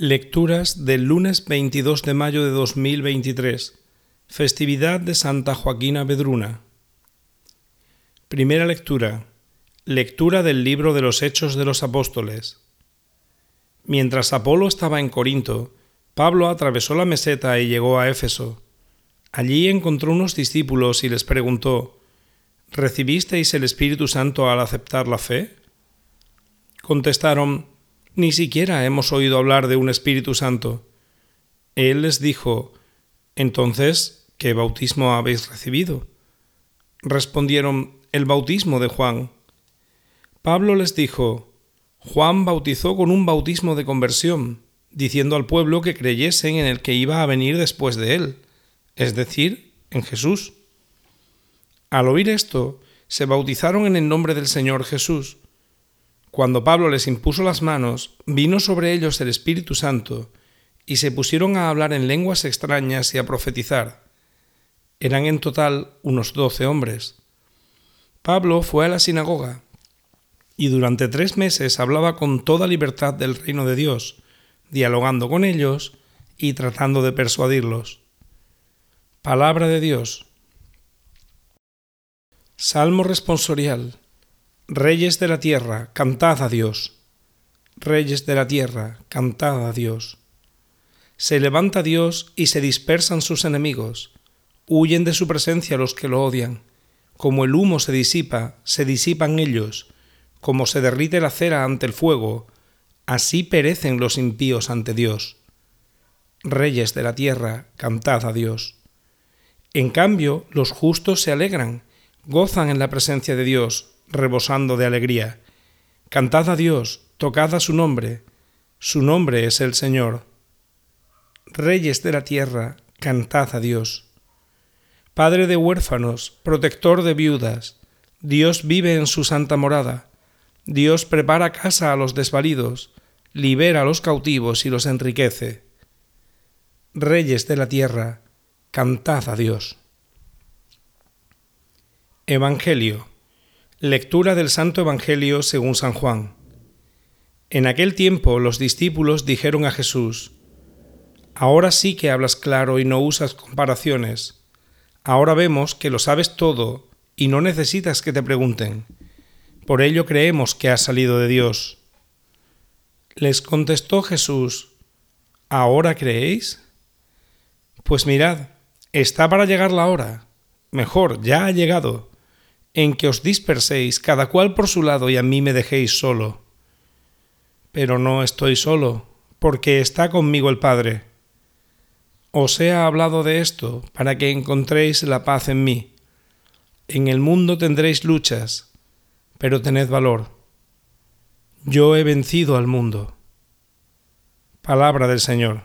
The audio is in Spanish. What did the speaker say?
Lecturas del lunes 22 de mayo de 2023, festividad de Santa Joaquina Bedruna. Primera lectura. Lectura del libro de los Hechos de los Apóstoles. Mientras Apolo estaba en Corinto, Pablo atravesó la meseta y llegó a Éfeso. Allí encontró unos discípulos y les preguntó, ¿Recibisteis el Espíritu Santo al aceptar la fe? Contestaron, ni siquiera hemos oído hablar de un Espíritu Santo. Él les dijo, Entonces, ¿qué bautismo habéis recibido? Respondieron, el bautismo de Juan. Pablo les dijo, Juan bautizó con un bautismo de conversión, diciendo al pueblo que creyesen en el que iba a venir después de él, es decir, en Jesús. Al oír esto, se bautizaron en el nombre del Señor Jesús. Cuando Pablo les impuso las manos, vino sobre ellos el Espíritu Santo, y se pusieron a hablar en lenguas extrañas y a profetizar. Eran en total unos doce hombres. Pablo fue a la sinagoga, y durante tres meses hablaba con toda libertad del reino de Dios, dialogando con ellos y tratando de persuadirlos. Palabra de Dios. Salmo responsorial. Reyes de la tierra, cantad a Dios. Reyes de la tierra, cantad a Dios. Se levanta Dios y se dispersan sus enemigos. Huyen de su presencia los que lo odian. Como el humo se disipa, se disipan ellos. Como se derrite la cera ante el fuego, así perecen los impíos ante Dios. Reyes de la tierra, cantad a Dios. En cambio, los justos se alegran, gozan en la presencia de Dios, rebosando de alegría. Cantad a Dios, tocad a su nombre, su nombre es el Señor. Reyes de la tierra, cantad a Dios. Padre de huérfanos, protector de viudas, Dios vive en su santa morada. Dios prepara casa a los desvalidos, libera a los cautivos y los enriquece. Reyes de la tierra, cantad a Dios. Evangelio Lectura del Santo Evangelio según San Juan. En aquel tiempo los discípulos dijeron a Jesús, Ahora sí que hablas claro y no usas comparaciones. Ahora vemos que lo sabes todo y no necesitas que te pregunten. Por ello creemos que has salido de Dios. Les contestó Jesús, ¿ahora creéis? Pues mirad, está para llegar la hora. Mejor, ya ha llegado en que os disperséis cada cual por su lado y a mí me dejéis solo. Pero no estoy solo, porque está conmigo el Padre. Os he hablado de esto para que encontréis la paz en mí. En el mundo tendréis luchas, pero tened valor. Yo he vencido al mundo. Palabra del Señor.